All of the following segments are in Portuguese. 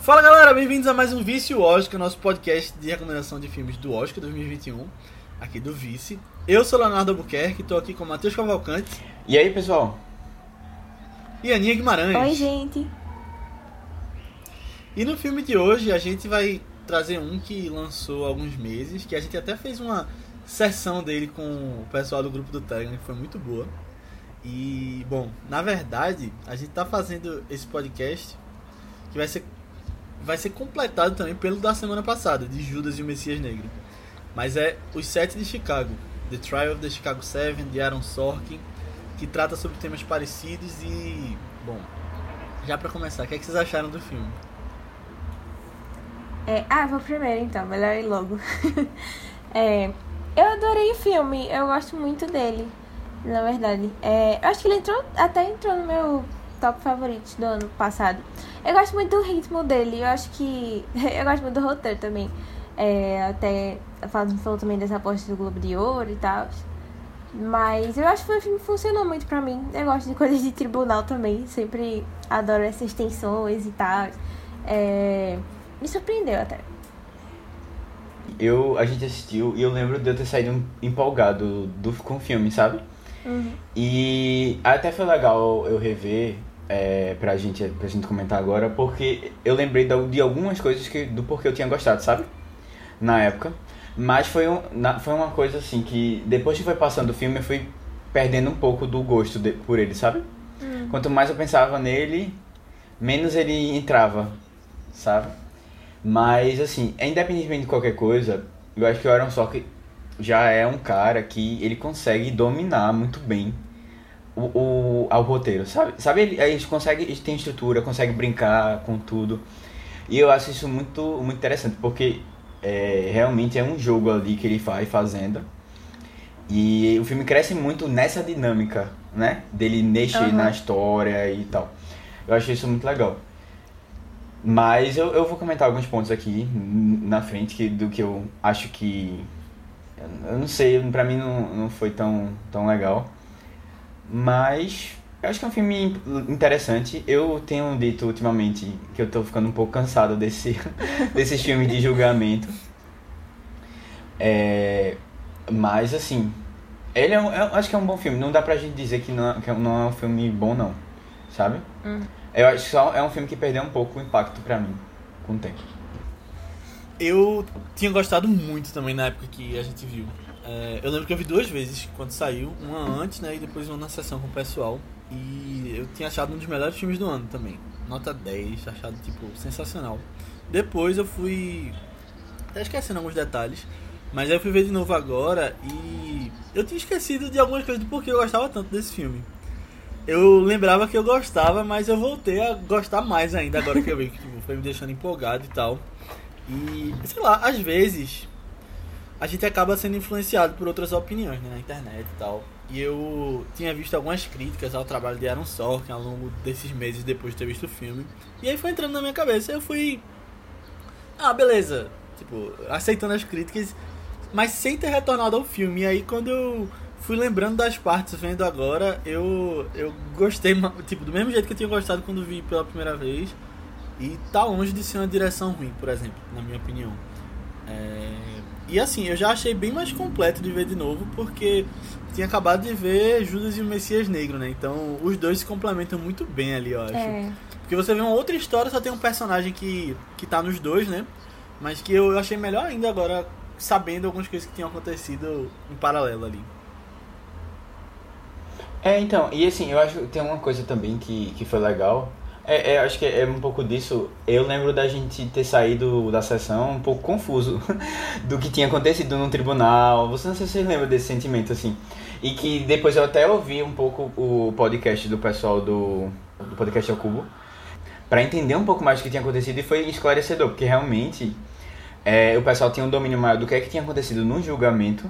Fala galera, bem-vindos a mais um Vício Oscar, nosso podcast de recomendação de filmes do Oscar 2021, aqui do Vice. Eu sou Leonardo Albuquerque, estou aqui com o Matheus Cavalcante E aí, pessoal? e Aninha Guimarães. Oi, gente. E no filme de hoje a gente vai trazer um que lançou há alguns meses, que a gente até fez uma sessão dele com o pessoal do grupo do Telegram, que foi muito boa. E, bom, na verdade, a gente tá fazendo esse podcast que vai ser vai ser completado também pelo da semana passada, de Judas e o Messias Negro. Mas é Os Sete de Chicago, The Trial of the Chicago Seven, de Aaron Sorkin, que trata sobre temas parecidos e, bom, já pra começar, o que, é que vocês acharam do filme? É, ah, vou primeiro então, melhor ir logo. É, eu adorei o filme, eu gosto muito dele, na verdade. É, eu acho que ele entrou, até entrou no meu top favoritos do ano passado. Eu gosto muito do ritmo dele, eu acho que. Eu gosto muito do roteiro também. É, até falou, falou também dessa aposta do Globo de Ouro e tal. Mas eu acho que o filme funcionou muito pra mim. Eu gosto de coisas de tribunal também. Sempre adoro essas tensões e tal. É, me surpreendeu até. Eu, a gente assistiu e eu lembro de eu ter saído empolgado do, com o filme, sabe? Uhum. E até foi legal eu rever é, pra, gente, pra gente comentar agora, porque eu lembrei de, algumas coisas que, do porquê eu tinha gostado, sabe? Na época. Mas foi, um, na, foi uma coisa assim que depois que foi passando o filme eu fui perdendo um pouco do gosto de, por ele, sabe? Hum. Quanto mais eu pensava nele, menos ele entrava, sabe? Mas, assim, independentemente de qualquer coisa, eu acho que o Aaron Sorkin já é um cara que ele consegue dominar muito bem o, o, o roteiro, sabe? Sabe, ele, ele consegue, ele tem estrutura, consegue brincar com tudo. E eu acho isso muito, muito interessante, porque é, realmente é um jogo ali que ele vai fazendo. E o filme cresce muito nessa dinâmica, né? Dele mexer Aham. na história e tal. Eu acho isso muito legal. Mas eu, eu vou comentar alguns pontos aqui na frente que, do que eu acho que. Eu não sei, pra mim não, não foi tão, tão legal. Mas eu acho que é um filme interessante. Eu tenho dito ultimamente que eu tô ficando um pouco cansado desse, desses filmes de julgamento. É, mas assim, ele é um, eu acho que é um bom filme. Não dá pra gente dizer que não, é- que não é um filme bom, não. Sabe? Hum. Eu acho que só é um filme que perdeu um pouco o impacto pra mim com o tempo. Eu tinha gostado muito também na época que a gente viu. É, eu lembro que eu vi duas vezes quando saiu, uma antes, né, e depois uma na sessão com o pessoal. E eu tinha achado um dos melhores filmes do ano também. Nota 10, achado tipo sensacional. Depois eu fui até esquecendo alguns detalhes, mas aí eu fui ver de novo agora e eu tinha esquecido de algumas coisas do porquê eu gostava tanto desse filme. Eu lembrava que eu gostava, mas eu voltei a gostar mais ainda agora que eu vi que tipo, foi me deixando empolgado e tal. E, sei lá, às vezes a gente acaba sendo influenciado por outras opiniões né, na internet e tal. E eu tinha visto algumas críticas ao trabalho de Aaron Sorkin ao longo desses meses depois de ter visto o filme. E aí foi entrando na minha cabeça. Eu fui. Ah, beleza. Tipo, aceitando as críticas, mas sem ter retornado ao filme. E aí quando eu fui lembrando das partes vendo agora, eu, eu gostei, tipo, do mesmo jeito que eu tinha gostado quando vi pela primeira vez. E tá longe de ser uma direção ruim, por exemplo, na minha opinião. É, E assim, eu já achei bem mais completo de ver de novo, porque tinha acabado de ver Judas e o Messias Negro, né? Então os dois se complementam muito bem ali, eu acho. É, Porque você vê uma outra história, só tem um personagem que, que tá nos dois, né? Mas que eu achei melhor ainda agora, sabendo algumas coisas que tinham acontecido em paralelo ali. É, então, e assim, eu acho que tem uma coisa também que, que foi legal. É, é, acho que é um pouco disso. Eu lembro da gente ter saído da sessão um pouco confuso do que tinha acontecido no tribunal. Você não sei se você lembra desse sentimento, assim. E que depois eu até ouvi um pouco o podcast do pessoal do, do podcast ao Cubo pra entender um pouco mais do que tinha acontecido e foi esclarecedor, porque realmente é, o pessoal tinha um domínio maior do que, é que tinha acontecido no julgamento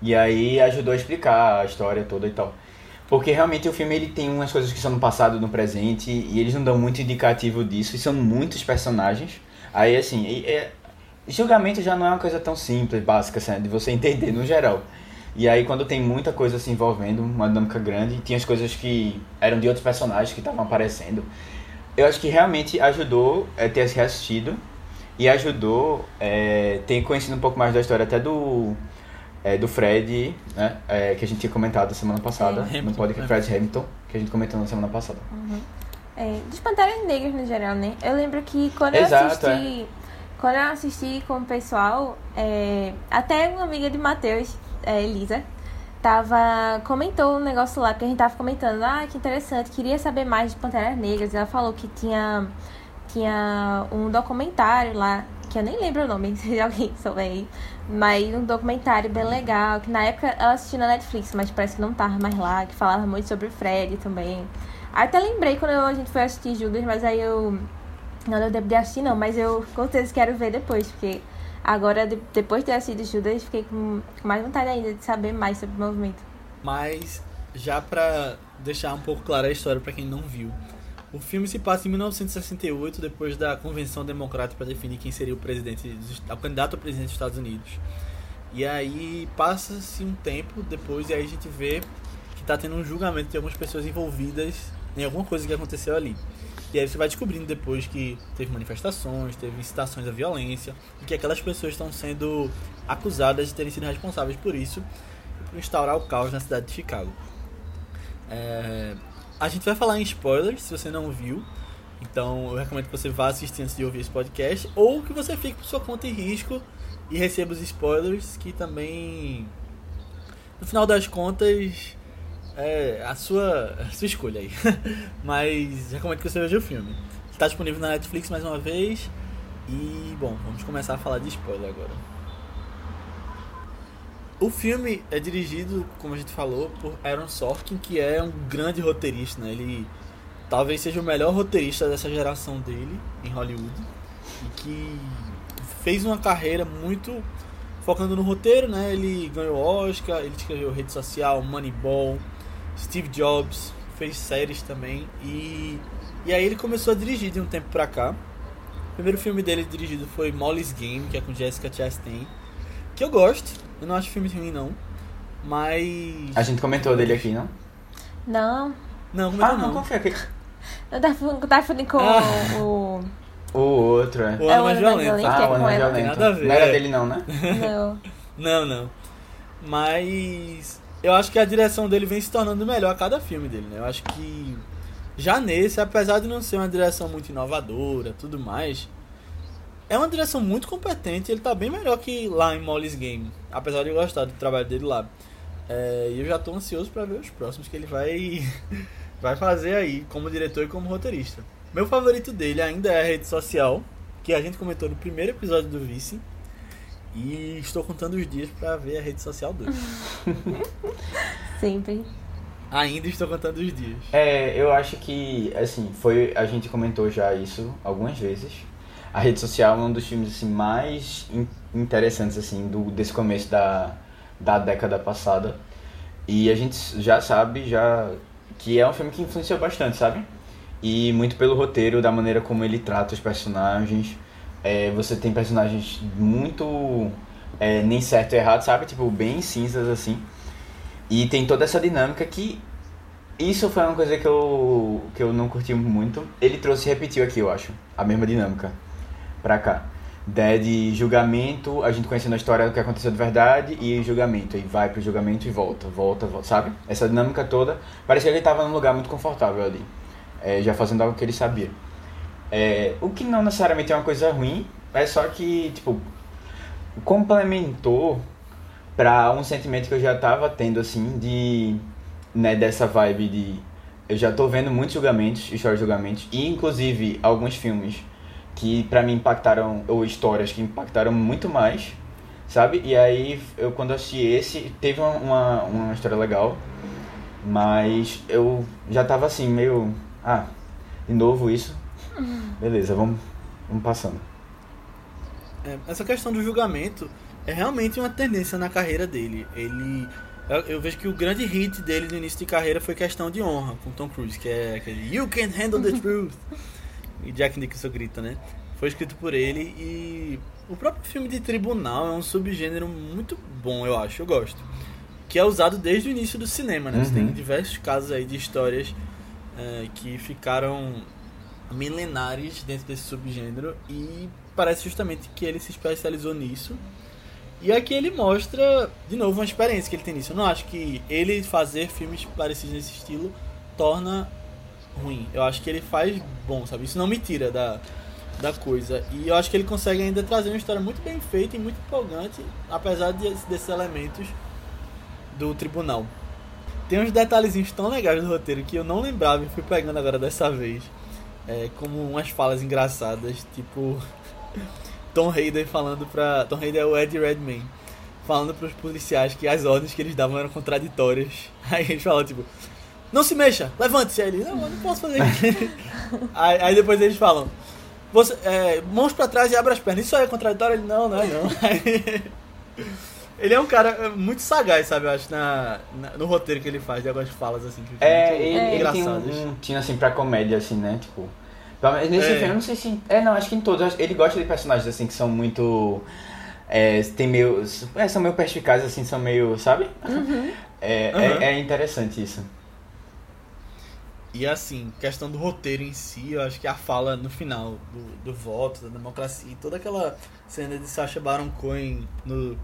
e aí ajudou a explicar a história toda e tal. Porque realmente o filme ele tem umas coisas que são no passado, no presente, e eles não dão muito indicativo disso, e são muitos personagens. Aí assim, e- é- julgamento já não é uma coisa tão simples, básica, assim, de você entender no geral. E aí quando tem muita coisa se envolvendo, uma dinâmica grande, tinha as coisas que eram de outros personagens que estavam aparecendo. eu acho que realmente ajudou é, ter reassistido e ajudou é, ter conhecido um pouco mais da história até do é, do Fred, né? É, que a gente tinha comentado semana passada, Sim. no podcast Fred Hamilton, que a gente comentou na semana passada. Uhum. É, dos Panteras Negras no geral, né? Eu lembro que quando eu Exato, assisti. Quando eu assisti com o pessoal, é, até uma amiga de Matheus, é, Elisa, tava. comentou um negócio lá que a gente tava comentando, ah, que interessante, queria saber mais de Panteras Negras. Ela falou que tinha, tinha um documentário lá, que eu nem lembro o nome, se alguém souber aí. Mas um documentário bem legal, que na época ela assistiu na Netflix, mas parece que não tava mais lá, que falava muito sobre o Fred também. Até lembrei quando a gente foi assistir Judas, mas aí eu. Não deu tempo de assistir, não, mas eu com certeza quero ver depois, porque agora, de- depois de ter assistido Judas, fiquei com com mais vontade ainda de saber mais sobre o movimento. Mas, já pra deixar um pouco clara a história pra quem não viu. O filme se passa em 1968, depois da Convenção Democrata para definir quem seria o presidente, o candidato a presidente dos Estados Unidos. E aí passa-se um tempo depois e aí a gente vê que tá tendo um julgamento de algumas pessoas envolvidas em alguma coisa que aconteceu ali. E aí você vai descobrindo depois que teve manifestações, teve incitações à violência, e que aquelas pessoas estão sendo acusadas de terem sido responsáveis por isso por instaurar o caos na cidade de Chicago. É, A gente vai falar em spoilers, se você não viu. Então eu recomendo que você vá assistir antes de ouvir esse podcast. Ou que você fique por sua conta e risco e receba os spoilers, que também. No final das contas. É a sua, a sua escolha aí. Mas recomendo que você veja o filme. Está disponível na Netflix mais uma vez. E, bom, vamos começar a falar de spoiler agora. O filme é dirigido, como a gente falou, por Aaron Sorkin, que é um grande roteirista, né? Ele talvez seja o melhor roteirista dessa geração dele em Hollywood e que fez uma carreira muito focando no roteiro, né? Ele ganhou Oscar, ele escreveu Rede Social, Moneyball, Steve Jobs, fez séries também e e aí ele começou a dirigir de um tempo pra cá. O primeiro filme dele dirigido foi Molly's Game, que é com Jessica Chastain, que eu gosto. Eu não acho filme ruim não, mas A gente comentou dele aqui, não? Não, não, como é Ah, não, não? confia aqui. eu tava falando, com Ah. o. O outro, é. O É Mais Mais Violento. Violento. Ah, é o Ano ela. Violento. Tem nada a ver. Não era dele não, né? Não. Não, não. Mas eu acho que a direção dele vem se tornando melhor a cada filme dele, né? Eu acho que já nesse, apesar de não ser uma direção muito inovadora, tudo mais, é uma direção muito competente. Ele tá bem melhor que lá em Molly's Game, apesar de eu gostar do trabalho dele lá. É, E eu já tô ansioso pra ver os próximos que ele vai vai fazer aí como diretor e como roteirista. Meu favorito dele ainda é a rede social, que a gente comentou no primeiro episódio do Vice. E estou contando os dias pra ver a rede social 2. Sempre. Ainda estou contando os dias. É, eu acho que, assim, foi. A gente comentou já isso algumas vezes. A rede social é um dos filmes assim, mais in- interessantes assim, do, desse começo da, da década passada. E a gente já sabe já que é um filme que influenciou bastante, sabe? E muito pelo roteiro, da maneira como ele trata os personagens. É, você tem personagens muito é, nem certo e errado, sabe? Tipo, bem cinzas assim. E tem toda essa dinâmica que isso foi uma coisa que eu, que eu não curti muito. Ele trouxe e repetiu aqui, eu acho, a mesma dinâmica pra cá. De, julgamento, a gente conhecendo a história do que aconteceu de verdade e julgamento. Aí vai pro julgamento e volta, volta, volta, sabe? Essa dinâmica toda. Parecia que ele tava num lugar muito confortável ali, é, já fazendo algo que ele sabia. É, o que não necessariamente é uma coisa ruim, é só que, tipo, complementou pra um sentimento que eu já tava tendo, assim, de. né, dessa vibe de. Eu já tô vendo muitos julgamentos, histórias de julgamentos, e inclusive alguns filmes que pra mim impactaram, ou histórias que impactaram muito mais, sabe? E aí, eu quando assisti esse, teve uma, uma, uma história legal, mas eu já tava assim, meio. Ah, de novo isso? Beleza, vamos, vamos passando. É, essa questão do julgamento é realmente uma tendência na carreira dele. Ele. Eu, eu vejo que o grande hit dele no início de carreira foi Questão de Honra, com Tom Cruise, que é aquele You can handle the truth. E Jack Nicholson grita, né? Foi escrito por ele e o próprio filme de tribunal é um subgênero muito bom, eu acho, eu gosto. Que é usado desde o início do cinema, né? Você Uhum. tem diversos casos aí de histórias é, que ficaram milenares dentro desse subgênero e parece justamente que ele se especializou nisso. E aqui ele mostra, de novo, uma experiência que ele tem nisso. Eu não acho que ele fazer filmes parecidos nesse estilo torna ruim. Eu acho que ele faz bom, sabe? Isso não me tira da, da coisa. E eu acho que ele consegue ainda trazer uma história muito bem feita e muito empolgante, apesar de, desses elementos do tribunal. Tem uns detalhezinhos tão legais do roteiro que eu não lembrava e fui pegando agora dessa vez. É, como umas falas engraçadas, tipo Tom Hayden falando pra. Tom Hayden é o Ed Redmayne. Falando pros policiais que as ordens que eles davam eram contraditórias. Aí eles falam, tipo, não se mexa, levante-se. Aí ele, não, eu não posso fazer isso. aí, aí, depois eles falam, você, é, mãos pra trás e abre as pernas. Isso aí é contraditório? Ele, não, não é não. ele é um cara muito sagaz, sabe, eu acho, na, na no roteiro que ele faz, de algumas falas, assim, que é, ele, ele tem um, um, tinha, assim, pra comédia, assim, né, tipo... Nesse é. filme, eu não sei se... É, não, acho que em todos. Ele gosta de personagens, assim, que são muito... É, tem meio... É, são meio perspicazes, assim, são meio... Sabe? Uhum. É, uhum. é, é interessante isso. E assim, questão do roteiro em si, eu acho que a fala no final do, do voto, da democracia, toda aquela cena de Sacha Baron Cohen no,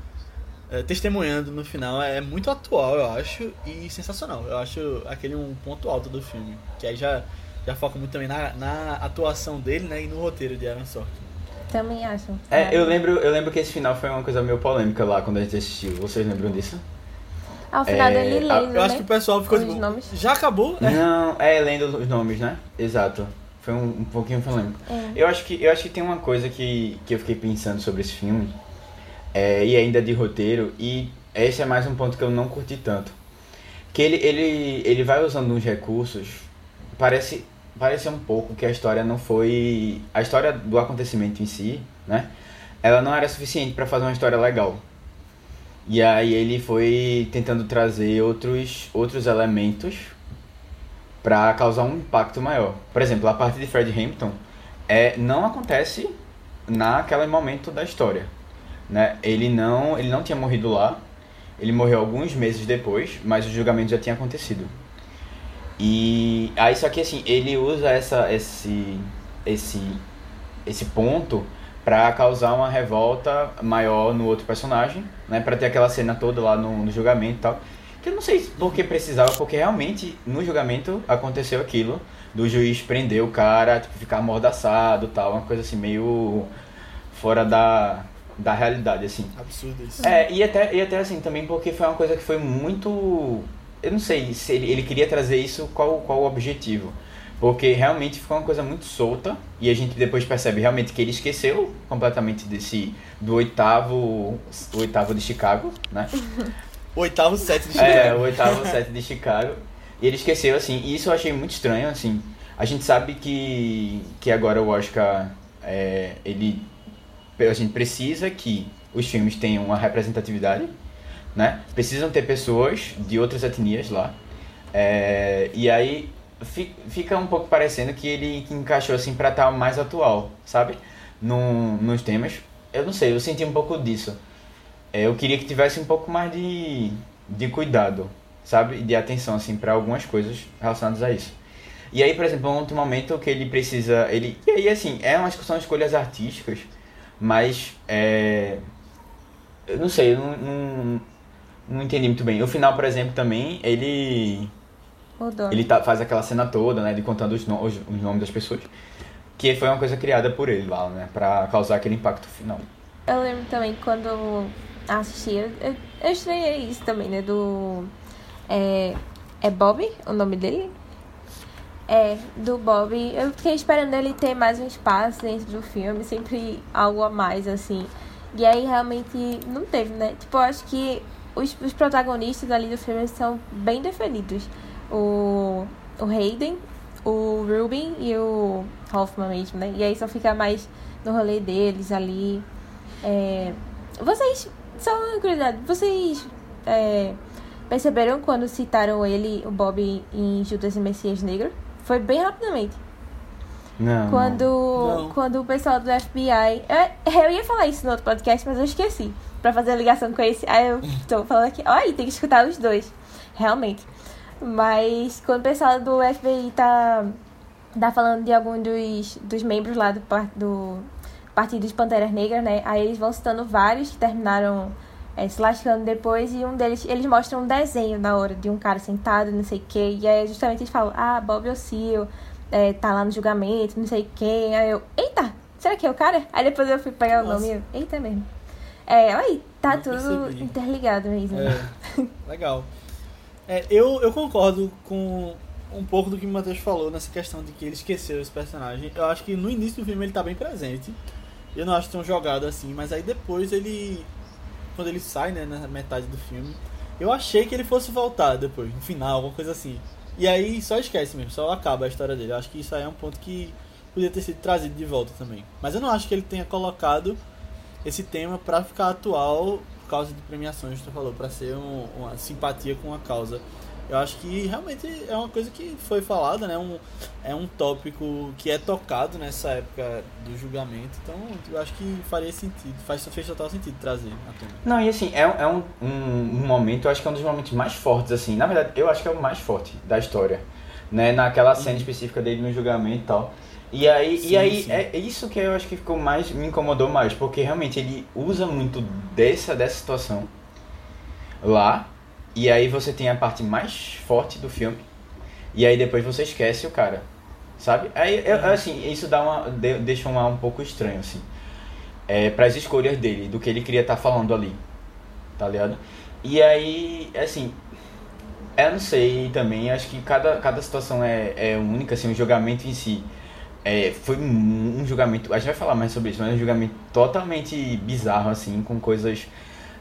é, testemunhando no final é muito atual, eu acho, e sensacional. Eu acho aquele um ponto alto do filme. Que aí já, já foca muito também na, na atuação dele né, e no roteiro de Aaron Sorkin. Também acho. É, eu lembro, eu lembro que esse final foi uma coisa meio polêmica lá quando a gente assistiu. Vocês lembram disso? Ao final é, dele lendo, Eu acho né? que o pessoal ficou tipo, nomes. já acabou? É. Não, é lendo os nomes, né? Exato. Foi um, um pouquinho polêmico. É. Eu, acho que, eu acho que tem uma coisa que, que eu fiquei pensando sobre esse filme, é, e ainda de roteiro, e esse é mais um ponto que eu não curti tanto. Que ele, ele, ele vai usando uns recursos, parece, parece um pouco que a história não foi... A história do acontecimento em si, né? Ela não era suficiente para fazer uma história legal. E aí ele foi tentando trazer outros, outros elementos para causar um impacto maior. Por exemplo, a parte de Fred Hampton é, não acontece naquele momento da história. Né? Ele, não, ele não tinha morrido lá, ele morreu alguns meses depois, mas o julgamento já tinha acontecido. E aí só que assim, ele usa essa, esse, esse, esse ponto para causar uma revolta maior no outro personagem, né? Para ter aquela cena toda lá no, no, julgamento e tal. Que eu não sei por que precisava, porque realmente no julgamento aconteceu aquilo do juiz prender o cara, tipo, ficar amordaçado tal, uma coisa assim meio fora da, da realidade, assim. Absurdo isso. É, e até, e até assim, também porque foi uma coisa que foi muito. Eu não sei se ele, ele queria trazer isso, qual, qual o objetivo. Porque realmente ficou uma coisa muito solta e a gente depois percebe realmente que ele esqueceu completamente desse do oitavo, oitavo de Chicago, né? oitavo set de Chicago. É, o oitavo set de Chicago. E ele esqueceu assim, e isso eu achei muito estranho assim. A gente sabe que que agora o Oscar é, ele a gente precisa que os filmes tenham uma representatividade, né? Precisam ter pessoas de outras etnias lá. É, e aí fica um pouco parecendo que ele encaixou assim pra estar mais atual, sabe? No, nos temas. Eu não sei, eu senti um pouco disso. É, eu queria que tivesse um pouco mais de, de cuidado, sabe? De atenção, assim, para algumas coisas relacionadas a isso. E aí, por exemplo, um outro momento que ele precisa. Ele, e aí, assim, é uma discussão de escolhas artísticas, mas. É, eu não sei, eu não, não, não entendi muito bem. O final, por exemplo, também, ele ele tá, faz aquela cena toda, né, de contando os, no, os, os, nomes das pessoas. Que foi uma coisa criada por ele lá, né, pra causar aquele impacto final. Eu lembro também quando assisti, eu, eu estranhei isso também, né, do... É, é Bob o nome dele? É, do Bob. Eu fiquei esperando ele ter mais um espaço dentro do filme, sempre algo a mais, assim. E aí realmente não teve, né? Tipo, eu acho que os, os protagonistas ali do filme são bem definidos o, o Hayden, o Rubin e o Hoffman mesmo, né? E aí só fica mais no rolê deles ali. É... Vocês, só uma curiosidade, vocês é... perceberam quando citaram ele, o Bob, em Judas e Messias Negro? Foi bem rapidamente. Não. Quando, não. quando o pessoal do FBI. Eu, eu ia falar isso no outro podcast, mas eu esqueci. Pra fazer a ligação com esse. Aí eu tô falando aqui. Olha tem que escutar os dois. Realmente. Mas quando o pessoal do FBI tá tá falando de algum dos, dos membros lá do, do Partido dos Panteras Negras, né? Aí eles vão citando vários que terminaram é, se lascando depois e um deles, eles mostram um desenho na hora de um cara sentado, não sei o que, e aí justamente eles falam, ah, Bob O'Seal é, tá lá no julgamento, não sei quem, aí eu, eita, será que é o cara? Aí depois eu fui pegar Nossa. o nome e eu, eita mesmo. É, aí, tá não tudo percebi. interligado mesmo. É, legal. É, eu, eu concordo com um pouco do que o Matheus falou nessa questão de que ele esqueceu esse personagem. Eu acho que no início do filme ele tá bem presente. Eu não acho tão jogado assim, mas aí depois ele. Quando ele sai, né, na metade do filme, eu achei que ele fosse voltar depois, no final, alguma coisa assim. E aí só esquece mesmo, só acaba a história dele. Eu acho que isso aí é um ponto que podia ter sido trazido de volta também. Mas eu não acho que ele tenha colocado esse tema para ficar atual causa de premiações, tu falou, para ser um, uma simpatia com a causa. Eu acho que realmente é uma coisa que foi falada, né? Um, é um tópico que é tocado nessa época do julgamento. Então, eu acho que faria sentido, faz, fez total sentido trazer a tona. Não, e assim, é, é um, um, um, momento, eu acho que é um dos momentos mais fortes, assim. Na verdade, eu acho que é o mais forte da história. Né? Naquela cena específica dele no julgamento e tal. E aí, sim, e aí sim. é isso que eu acho que ficou mais, me incomodou mais, porque realmente ele usa muito dessa, dessa situação lá e aí você tem a parte mais forte do filme. E aí depois você esquece o cara. Sabe? Aí, eu, uhum. assim, isso dá uma, deixa um ar um pouco estranho, assim. É, para as escolhas dele, do que ele queria estar tá falando ali. Tá ligado? E aí, assim, eu não sei também, acho que cada, cada situação é, é única, assim, o julgamento em si. É, foi um, um julgamento, a gente vai falar mais sobre isso, mas é um julgamento totalmente bizarro, assim, com coisas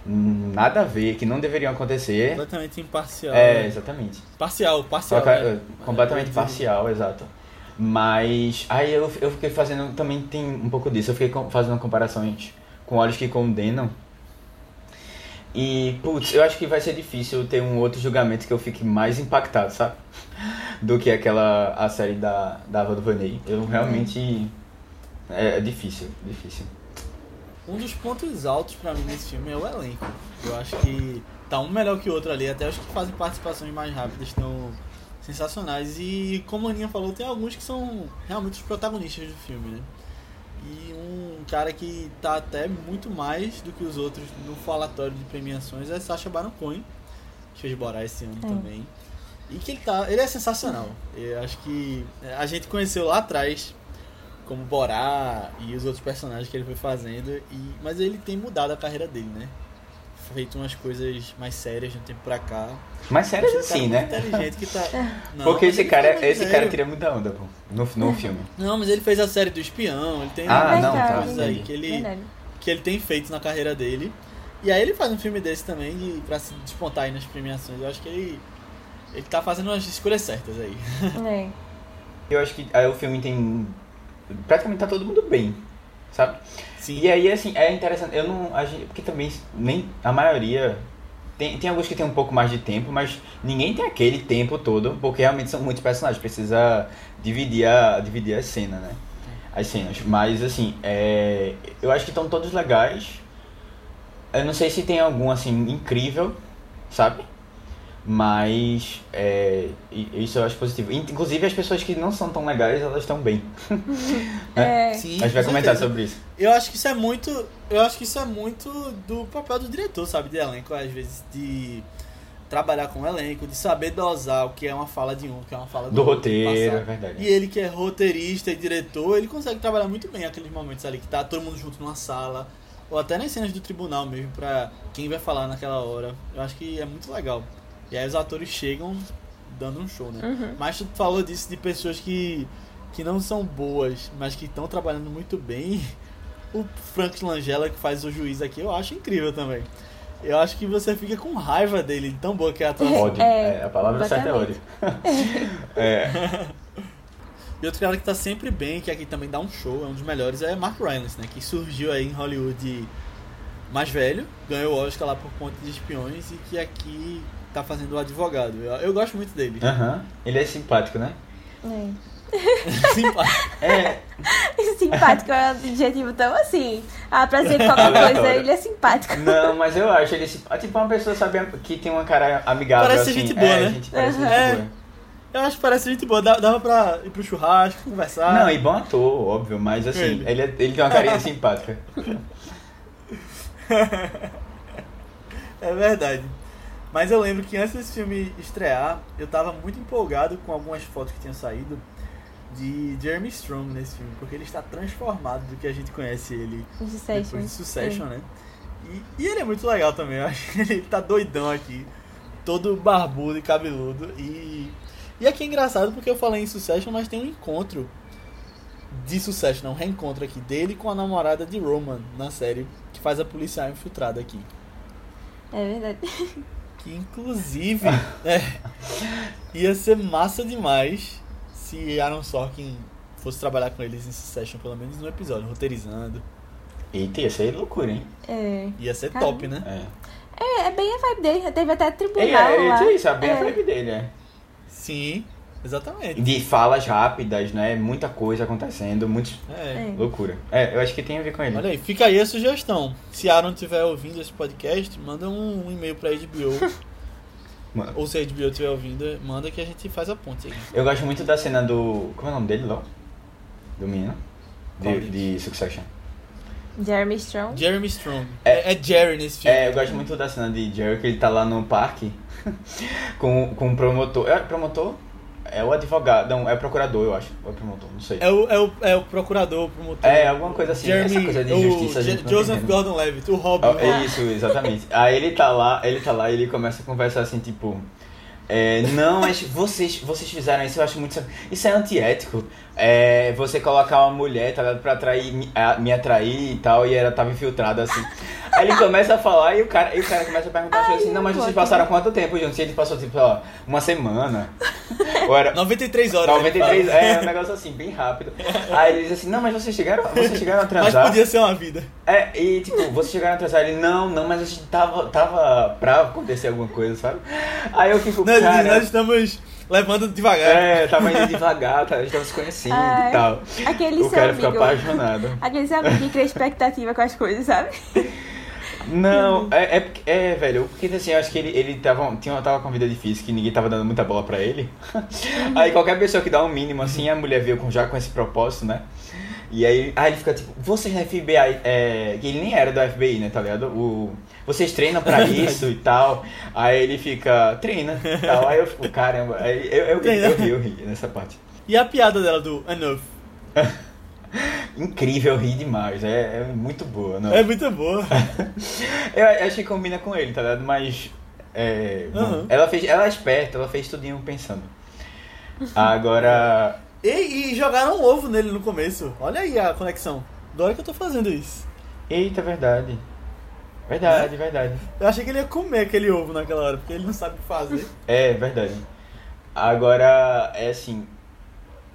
nada a ver, que não deveriam acontecer. Completamente imparcial. É, né? exatamente. Parcial, parcial. né? É, completamente é, parcial, exato. Mas aí eu, eu fiquei fazendo, também tem um pouco disso, eu fiquei fazendo comparações com Olhos que Condenam. E, putz, eu acho que vai ser difícil ter um outro julgamento que eu fique mais impactado, sabe? Do que aquela, a série da, da Ava DuVernay. Eu realmente... É, é difícil, difícil. Um dos pontos altos para mim nesse filme é o elenco. Eu acho que tá um melhor que o outro ali. Até os que fazem participações mais rápidas estão sensacionais. E como a Aninha falou, tem alguns que são realmente os protagonistas do filme, né? E um cara que tá até muito mais do que os outros no falatório de premiações é Sacha Baron Cohen, que fez Borá esse ano é. também. E que ele tá. Ele é sensacional. Eu acho que a gente conheceu lá atrás como Borá e os outros personagens que ele foi fazendo. E, mas ele tem mudado a carreira dele, né? Feito umas coisas mais sérias de um tempo pra cá. Mais sérias assim, né? Inteligente que tá... Não, Porque esse cara, esse cara queria muita onda, pô, no, no filme. Não, mas ele fez a série do espião, ele tem ah, não, tá. aí que ele, que ele tem feito na carreira dele. E aí ele faz um filme desse também de, pra se despontar aí nas premiações. Eu acho que ele, ele tá fazendo umas escolhas certas aí. É. Eu acho que aí o filme tem praticamente tá todo mundo bem, sabe? Sim. E aí, assim, é interessante, eu não, a gente, porque também nem a maioria, tem, tem alguns que tem um pouco mais de tempo, mas ninguém tem aquele tempo todo, porque realmente são muitos personagens, precisa dividir a, dividir a cena, né? As cenas, mas assim, é, eu acho que estão todos legais, eu não sei se tem algum, assim, incrível, sabe? Mas é, isso eu acho positivo. Inclusive as pessoas que não são tão legais, elas estão bem. é. é. Sim, a gente vai comentar sobre isso. Eu acho que isso é muito. Eu acho que isso é muito do papel do diretor, sabe, de elenco, às vezes, de trabalhar com o elenco, de saber dosar o que é uma fala de um, o que é uma fala do, do outro, roteiro, é verdade. E ele que é roteirista e diretor, ele consegue trabalhar muito bem aqueles momentos ali que tá todo mundo junto numa sala, ou até nas cenas do tribunal mesmo, pra quem vai falar naquela hora. Eu acho que é muito legal. E aí os atores chegam dando um show, né? Uhum. Mas tu falou disso de pessoas que, que não são boas, mas que estão trabalhando muito bem. O Frank Langella, que faz o juiz aqui, eu acho incrível também. Eu acho que você fica com raiva dele, tão boa que é a atuação. Ódio. É, é, a palavra certa é ódio. é. E outro cara que tá sempre bem, que aqui também dá um show, é um dos melhores, é Mark Rylance, né? Que surgiu aí em Hollywood mais velho, ganhou o Oscar lá por Ponte de Espiões e que aqui tá fazendo o advogado. Eu, eu gosto muito dele. Aham. Uhum. Ele é simpático, né? É. simpático. É. simpático é um adjetivo tão assim. Ah, pra dizer qualquer coisa, ele é simpático. Não, mas eu acho ele simpático. Tipo, uma pessoa, sabe, que tem uma cara amigável. Parece assim. gente boa, é, né? Gente, parece uhum. gente boa. Eu acho que parece gente boa. Dava pra ir pro churrasco, conversar. Não, e bom ator, óbvio, mas assim, Ele. ele, é- ele tem uma carinha simpática. É verdade. Mas eu lembro que antes desse filme estrear, eu tava muito empolgado com algumas fotos que tinham saído de Jeremy Strong nesse filme, porque ele está transformado do que a gente conhece ele Succession. depois de Succession, né? E, e ele é muito legal também, eu acho que ele tá doidão aqui, todo barbudo e cabeludo. E, e aqui é engraçado porque eu falei em Succession, mas tem um encontro de Succession, um reencontro aqui dele com a namorada de Roman na série, que faz a policial infiltrada aqui. É verdade. Que inclusive é, ia ser massa demais se Aaron Sorkin fosse trabalhar com eles em Succession, pelo menos no episódio, roteirizando. Eita, ia ser loucura, hein? É. Ia ser Caramba. top, né? É. É, é bem a vibe dele. Teve até tribunal Ele é, lá. ele, isso, é bem a É. vibe dele, é. Sim, exatamente. De falas rápidas, né? Muita coisa acontecendo, muito. É. É. Loucura. É, eu acho que tem a ver com ele. Olha aí, fica aí a sugestão. Se Aaron estiver ouvindo esse podcast, manda um, um e-mail pra HBO. Ou se a HBO estiver ouvindo, manda que a gente faz a ponte aí. Eu gosto muito da cena do. Como é o nome dele, Ló? Do menino? De, de Succession. Jeremy Strong. Jeremy Strong. É, é Jerry nesse filme. É, eu gosto muito da cena de Jerry, que ele tá lá no parque com, com um promotor. É promotor? É o advogado. Não, é procurador, eu acho. Ou é promotor, não sei. É o, é, o, é o procurador, o promotor. É, alguma coisa assim. Jeremy, essa coisa de o justiça. a Je- gente não Joseph. Gordon-Levitt, o Robin. Ó, É isso, exatamente. Aí ele tá lá, ele tá lá e ele começa a conversar assim, tipo. é, não, mas vocês, vocês fizeram isso, eu acho muito. Isso é antiético. É, você colocar uma mulher, tá ligado, pra atrair, me, a- me atrair e tal, e ela tava infiltrada assim. Aí ele começa a falar e o cara, e o cara começa a perguntar coisas assim, não, mas vocês passaram quanto tempo juntos? E ele passou, tipo, ó, uma semana. Ou era. 93 horas. ele 93, fala. é um negócio assim, bem rápido. Aí ele diz assim, não, mas vocês chegaram, vocês chegaram a Mas transar. podia ser uma vida. É, e tipo, vocês chegaram a transar ele, não, não, mas a gente tava, tava pra acontecer alguma coisa, sabe? Aí eu fico, Nós, cara, nós estamos levando devagar. é, tava indo devagar, tá, a gente tava se conhecendo Ai, e tal. Aquele o seu cara fica amigo. apaixonado. Aquele seu amigo que cria expectativa com as coisas, sabe? Não, é, é, porque- é, velho, porque assim, eu acho que ele, ele tava, tinha, tava com vida difícil, que ninguém tava dando muita bola pra ele. Aí qualquer pessoa que dá um mínimo assim, a mulher veio com, já com esse propósito, né? E aí, aí ele fica tipo, vocês na FBI, é, que ele nem era do FBI, né, tá ligado? O, vocês treinam pra isso e tal. Aí ele fica, treina e tal. Aí eu fico, caramba, aí eu, eu, ri, eu ri, eu ri nessa parte. E a piada dela do Enough? Incrível, eu ri demais, é, é muito boa, não? É muito boa. Eu acho que combina com ele, tá ligado? Mas. É, bom, Uhum. ela, fez, ela é esperta, ela fez tudinho pensando. Agora. E, e jogaram um ovo nele no começo. Olha aí a conexão. Da hora que eu tô fazendo isso. Eita, verdade. Verdade, verdade. Eu achei que ele ia comer aquele ovo naquela hora, porque ele não sabe o que fazer. É, verdade. Agora, é assim.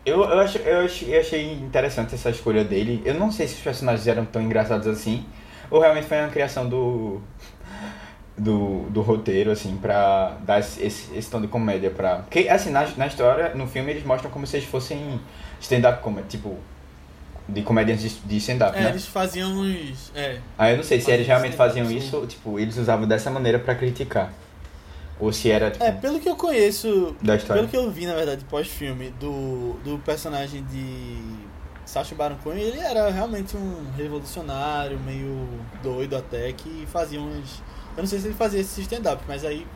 Eu, eu, acho, eu, eu achei interessante essa escolha dele. Eu não sei se os personagens eram tão engraçados assim. Ou realmente foi uma criação do. Do, do roteiro, assim, pra dar esse, esse, tom de comédia pra. Porque, assim, na, na história, no filme, eles mostram como se eles fossem stand-up comedy, tipo. De comediantes de, de stand-up, É, né? eles faziam uns. É. Aí eu não sei se eles realmente faziam isso, tipo, eles usavam dessa maneira pra criticar. Ou se era, tipo, É, pelo que eu conheço. da história. Pelo que eu vi, na verdade, pós-filme, do, do personagem de Sacha Baron Cohen, ele era realmente um revolucionário, meio doido até, que fazia uns... Eu não sei se ele fazia esse stand-up, mas aí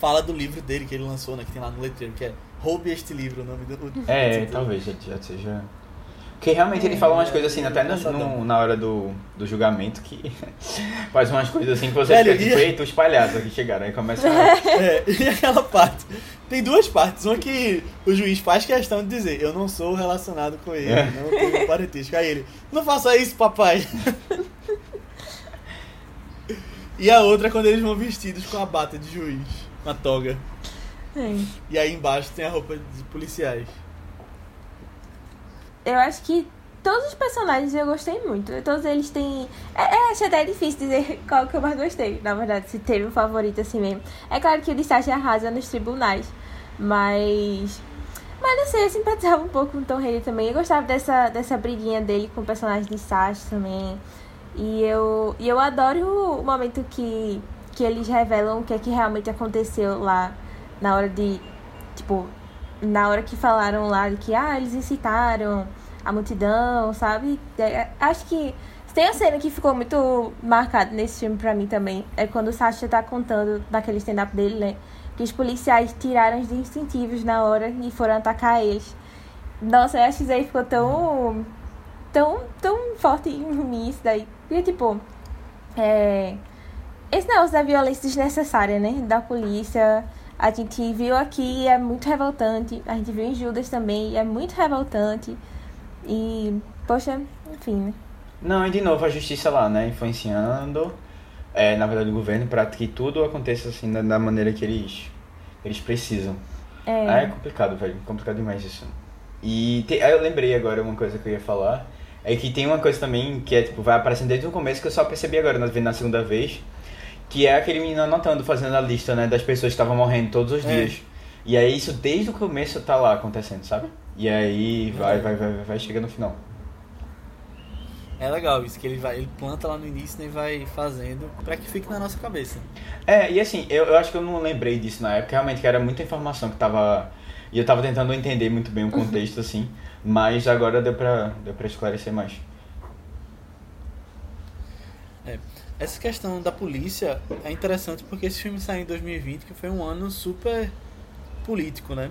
fala do livro dele que ele lançou, né, que tem lá no letreiro, que é Roube Este Livro, o nome do... É, talvez já, já seja. Porque realmente ele fala umas é, coisas assim, até no- no- na hora do, do julgamento, que faz umas coisas assim que você Velho, fica tipo, e- eita, os palhaços que chegaram. Aí começa a... É, e aquela parte. Tem duas partes. Uma que o juiz faz questão de dizer: Eu não sou relacionado com ele, É. não tenho parentesco. Aí ele: Não faça isso, papai. e a outra é quando eles vão vestidos com a bata de juiz, com a toga. É. E aí embaixo tem a roupa de policiais. Eu acho que todos os personagens eu gostei muito. Todos eles têm. É, é, acho até difícil dizer qual que eu mais gostei, na verdade, se teve um favorito assim mesmo. É claro que o de Sasha arrasa nos tribunais, mas. Mas não sei, eu simpatizava um pouco com o Tom Haley também. Eu gostava dessa, dessa briguinha dele com o personagem de Sasha também. E eu, e eu adoro o momento que, que eles revelam o que é que realmente aconteceu lá na hora de, tipo, na hora que falaram lá de que ah, eles incitaram a multidão, sabe? É, acho que tem a cena que ficou muito marcada nesse filme pra mim também. É quando o Sasha tá contando naquele stand-up dele, né? Que os policiais tiraram os distintivos na hora e foram atacar eles. Nossa, eu acho que isso aí ficou tão. tão, tão forte em mim isso daí. Porque, tipo. É. Esse negócio da violência desnecessária, né? Da polícia. A gente viu aqui é muito revoltante. A gente viu em Judas também, é muito revoltante. E, poxa, enfim, né? Não, e de novo a justiça lá, né? Influenciando, é, na verdade, o governo para que tudo aconteça assim da, da, maneira que eles, eles precisam. É. Ah, é complicado, velho. Complicado demais isso. E te, aí eu lembrei agora uma coisa que eu ia falar. É que tem uma coisa também que é, tipo, vai aparecendo desde o começo que eu só percebi agora, na, na segunda vez. Que é aquele menino anotando, fazendo a lista, né? Das pessoas que estavam morrendo todos os é. dias. E aí isso desde o começo tá lá acontecendo, sabe? E aí vai, vai, vai, vai, vai chegar no final. É legal isso, que ele vai, ele planta lá no início né, e vai fazendo para que fique na nossa cabeça. É, e assim, eu, eu acho que eu não lembrei disso na época, realmente que era muita informação que tava. E eu tava tentando entender muito bem o contexto, assim, mas agora deu pra, deu pra esclarecer mais. É. Essa questão da polícia é interessante porque esse filme saiu em 2020, que foi um ano super político, né?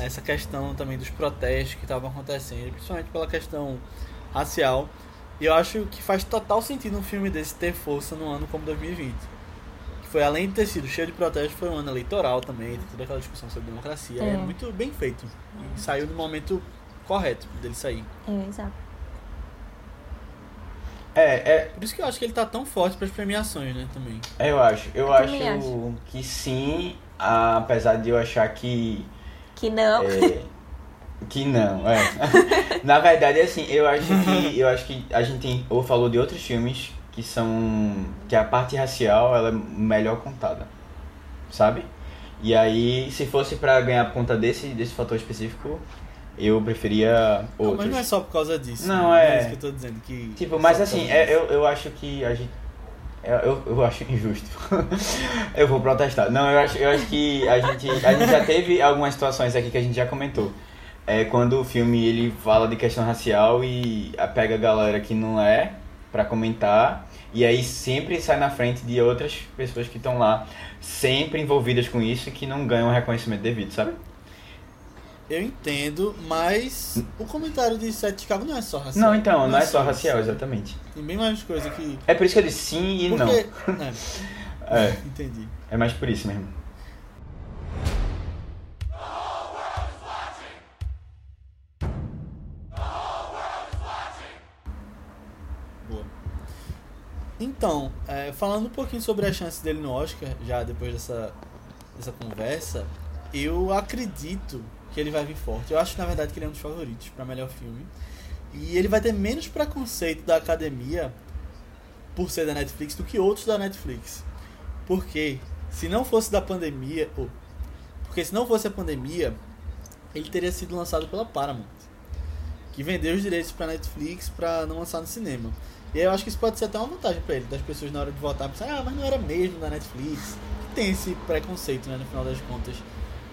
Essa questão também dos protestos que estavam acontecendo, principalmente pela questão racial. E eu acho que faz total sentido um filme desse ter força num ano como 2020. Que foi além de ter sido cheio de protestos, foi um ano eleitoral também, tem toda aquela discussão sobre democracia. É, é muito bem feito. E saiu no momento correto dele sair. É, exato. É, é. Por isso que eu acho que ele tá tão forte para as premiações, né, também. É, eu acho. Eu, eu acho, acho, que sim, apesar de eu achar que. Que não. É, Que não, é. Na verdade, assim, eu acho que eu acho que a gente tem, ou falou de outros filmes que são que a parte racial ela é melhor contada, sabe? E aí, se fosse para ganhar conta desse desse fator específico, eu preferia outros. Não, mas não é só por causa disso. Não, né? é. é isso que eu tô dizendo que Tipo, mas assim, é, eu, eu acho que a gente eu, eu acho injusto. eu vou protestar. Não, eu acho, eu acho que a gente, a gente já teve algumas situações aqui que a gente já comentou é quando o filme ele fala de questão racial e pega a galera que não é para comentar e aí sempre sai na frente de outras pessoas que estão lá sempre envolvidas com isso e que não ganham o reconhecimento devido, sabe? Eu entendo, mas o comentário de Sete Chicago não é só racial. Não, então, não, não é, é, só racial, exatamente. Tem bem mais coisa que. É por isso que eu disse sim e Porque... não. É. é. Entendi. É mais por isso mesmo. Então, é, falando um pouquinho sobre a chance dele no Oscar, já depois dessa, dessa conversa, eu acredito que ele vai vir forte. Eu acho, na verdade, que ele é um dos favoritos para melhor filme. E ele vai ter menos preconceito da academia por ser da Netflix do que outros da Netflix. Porque se não fosse da pandemia, porque se não fosse a pandemia, ele teria sido lançado pela Paramount, que vendeu os direitos para Netflix para não lançar no cinema. E eu acho que isso pode ser até uma vantagem para ele, das pessoas na hora de votar pensar, ah, mas não era mesmo da Netflix. Tem esse preconceito, né, no final das contas,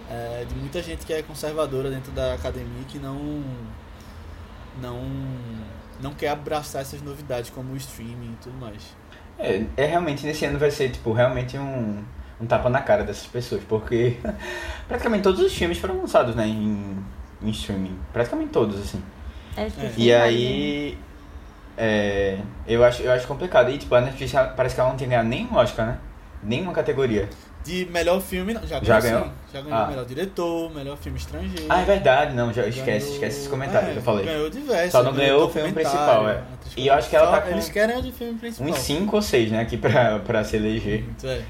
é, de muita gente que é conservadora dentro da academia que não não não quer abraçar essas novidades como o streaming e tudo mais. É, é realmente nesse ano vai ser tipo realmente um, um tapa na cara dessas pessoas, porque praticamente todos os filmes foram lançados, né, em, em streaming, praticamente todos assim. É, e aí é, eu, acho, eu acho complicado. E tipo, a Netflix parece que ela não tem ganhado nenhum Oscar, né? Nenhuma categoria. De melhor filme, já ganhou. Já ganhou, sim. já ganhou ah. melhor diretor, melhor filme estrangeiro. Ah, é verdade, não, já esquece, ganhou... esquece esse comentário é, que eu falei. Ganhou diversos. Só não ganhou o filme principal, é. E eu acho que ela tá com. Eles querem o de filme principal. Uns 5 ou 6, né, aqui pra, pra se eleger. Muito, é.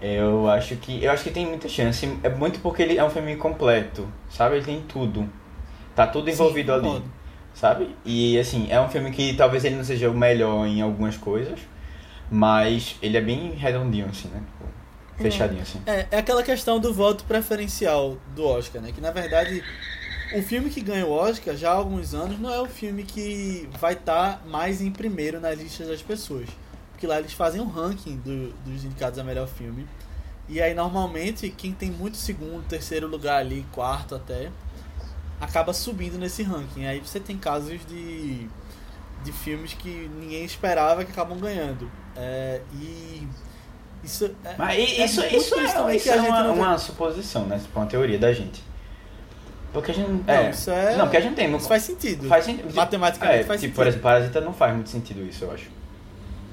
Eu acho que. Eu acho que tem muita chance. É muito porque ele é um filme completo, sabe? Ele tem tudo. Tá tudo envolvido sim, ali sabe? E assim, é um filme que talvez ele não seja o melhor em algumas coisas, mas ele é bem redondinho, assim, né? Tipo, fechadinho, assim. É, é aquela questão do voto preferencial do Oscar, né? Que na verdade o filme que ganha o Oscar já há alguns anos não é o filme que vai estar tá mais em primeiro na lista das pessoas. Porque lá eles fazem um ranking do, dos indicados a melhor filme. E aí normalmente quem tem muito segundo, terceiro lugar ali, quarto até, acaba subindo nesse ranking. Aí você tem casos de, de filmes que ninguém esperava que acabam ganhando. É, e isso é, Mas i- é isso, muito isso, é, isso é uma, vê. uma suposição, né? Tipo, uma teoria da gente. Porque a gente não. Não, é, isso é- Não, porque a gente tem. Isso faz sentido. faz sentido. Matematicamente é, faz tipo, sentido. por exemplo, Parasita não faz muito sentido isso, eu acho.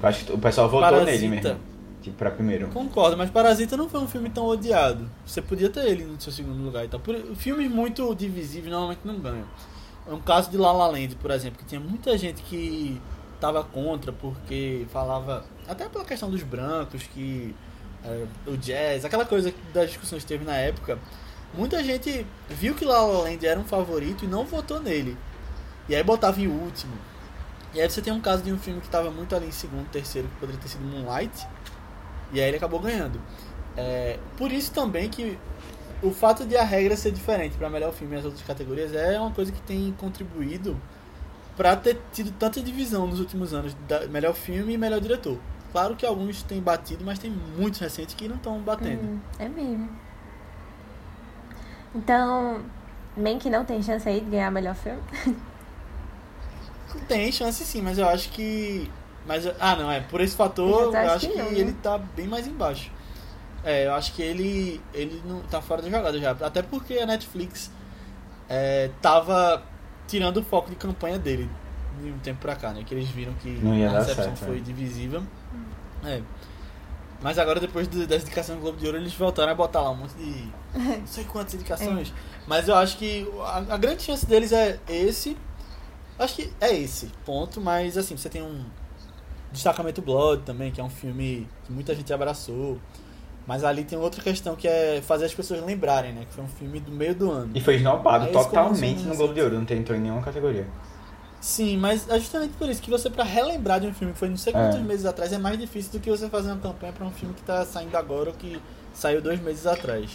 Eu acho que o pessoal votou Parasita. nele mesmo. Tipo, pra primeiro. Concordo, mas Parasita não foi um filme tão odiado. Você podia ter ele no seu segundo lugar e tal. Por, filmes muito divisíveis normalmente não ganham. É um caso de La La Land, por exemplo, que tinha muita gente que tava contra porque falava até pela questão dos brancos que é, o jazz, aquela coisa das discussões que teve na época. Muita gente viu que La La Land era um favorito e não votou nele. E aí botava em último. E aí você tem um caso de um filme que estava muito ali em segundo, terceiro, que poderia ter sido Moonlight. E aí ele acabou ganhando. É, por isso também que o fato de a regra ser diferente para melhor filme e as outras categorias é uma coisa que tem contribuído para ter tido tanta divisão nos últimos anos da melhor filme e melhor diretor. Claro que alguns têm batido, mas tem muitos recentes que não estão batendo. Hum, é mesmo. Então, Mank não tem chance aí de ganhar melhor filme? Tem chance sim, mas eu acho que. Mas, ah, não, é. Por esse fator, Eu eu acho que que não, né? ele tá bem mais embaixo. É, eu acho que ele. Ele não tá fora da jogada já. Até porque a Netflix é, tava tirando o foco de campanha dele de um tempo pra cá, né? Que eles viram que Não ia a recepção certo, foi é. divisível. É. Mas agora, depois do, das indicações do Globo de Ouro, eles voltaram a botar lá um monte de. Não sei quantas indicações. Mas eu acho que a, a grande chance deles é esse. Acho que é esse ponto, mas assim, você tem um Destacamento Blood também, que é um filme que muita gente abraçou. Mas ali tem outra questão que é fazer as pessoas lembrarem, né? Que foi um filme do meio do ano. E foi esnobado eles totalmente no Globo de Ouro, não tentou em nenhuma categoria. Sim, mas é justamente por isso que você, pra relembrar de um filme que foi não sei quantos É. meses atrás, é mais difícil do que você fazer uma campanha pra um filme que tá saindo agora ou que saiu dois meses atrás.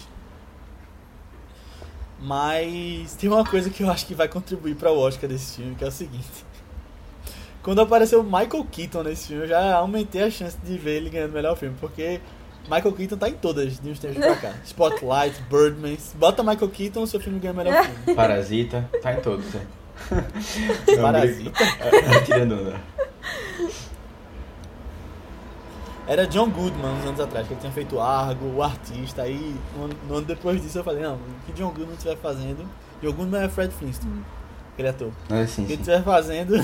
Mas tem uma coisa que eu acho que vai contribuir para o Oscar desse filme, que é o seguinte. Quando apareceu o Michael Keaton nesse filme, eu já aumentei a chance de ver ele ganhando o melhor filme, porque Michael Keaton tá em todas de uns tempos pra cá. Spotlight, Birdman, bota Michael Keaton, o seu filme ganha o melhor filme. Parasita, tá em todos, é. Parasita. brinca- Tirando onda. Era John Goodman uns anos atrás, que ele tinha feito Argo, o artista, aí no ano, no ano depois disso eu falei, não, o que John Goodman estiver fazendo, John Goodman é Fred Flintstone, aquele ator. Mas O assim, que ele sim. estiver fazendo,